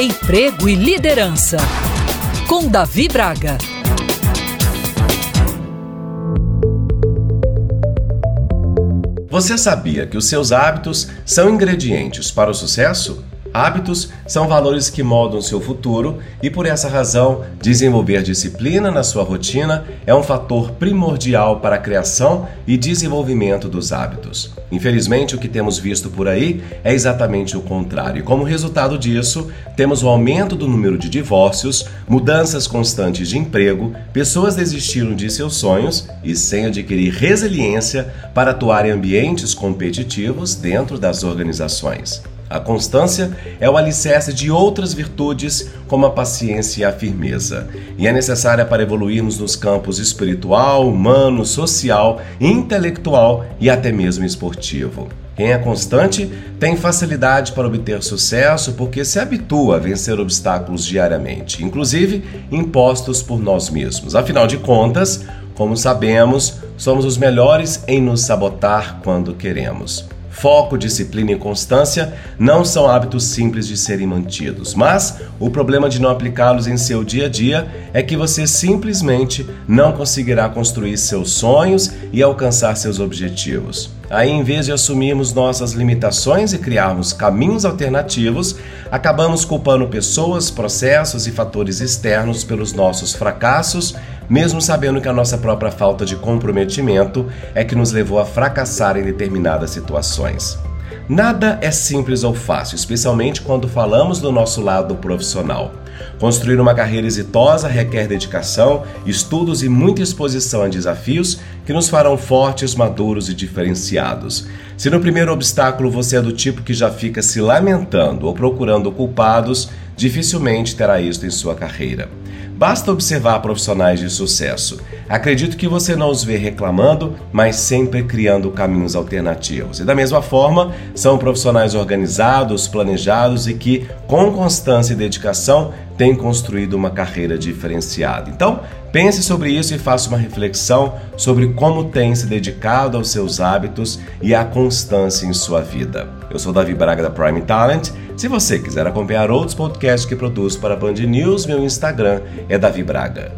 Emprego e Liderança, com Davi Braga. Você sabia que os seus hábitos são ingredientes para o sucesso? Hábitos são valores que moldam seu futuro e, por essa razão, desenvolver disciplina na sua rotina é um fator primordial para a criação e desenvolvimento dos hábitos. Infelizmente, o que temos visto por aí é exatamente o contrário. Como resultado disso, temos o aumento do número de divórcios, mudanças constantes de emprego, pessoas desistindo de seus sonhos e sem adquirir resiliência para atuar em ambientes competitivos dentro das organizações. A constância é o alicerce de outras virtudes, como a paciência e a firmeza, e é necessária para evoluirmos nos campos espiritual, humano, social, intelectual e até mesmo esportivo. Quem é constante tem facilidade para obter sucesso porque se habitua a vencer obstáculos diariamente, inclusive impostos por nós mesmos. Afinal de contas, como sabemos, somos os melhores em nos sabotar quando queremos. Foco, disciplina e constância não são hábitos simples de serem mantidos, mas o problema de não aplicá-los em seu dia a dia é que você simplesmente não conseguirá construir seus sonhos e alcançar seus objetivos. Aí, em vez de assumirmos nossas limitações e criarmos caminhos alternativos, acabamos culpando pessoas, processos e fatores externos pelos nossos fracassos, mesmo sabendo que a nossa própria falta de comprometimento é que nos levou a fracassar em determinadas situações. Nada é simples ou fácil, especialmente quando falamos do nosso lado profissional. Construir uma carreira exitosa requer dedicação, estudos e muita exposição a desafios que nos farão fortes, maduros e diferenciados. Se no primeiro obstáculo você é do tipo que já fica se lamentando ou procurando culpados, dificilmente terá êxito em sua carreira. Basta observar profissionais de sucesso. Acredito que você não os vê reclamando, mas sempre criando caminhos alternativos. E da mesma forma, são profissionais organizados, planejados e que, com constância e dedicação, têm construído uma carreira diferenciada. Então, pense sobre isso e faça uma reflexão sobre como tem se dedicado aos seus hábitos e à constância em sua vida. Eu sou Davi Braga da Prime Talent se você quiser acompanhar outros podcasts que produzo para a Band News, meu Instagram é Davi Braga.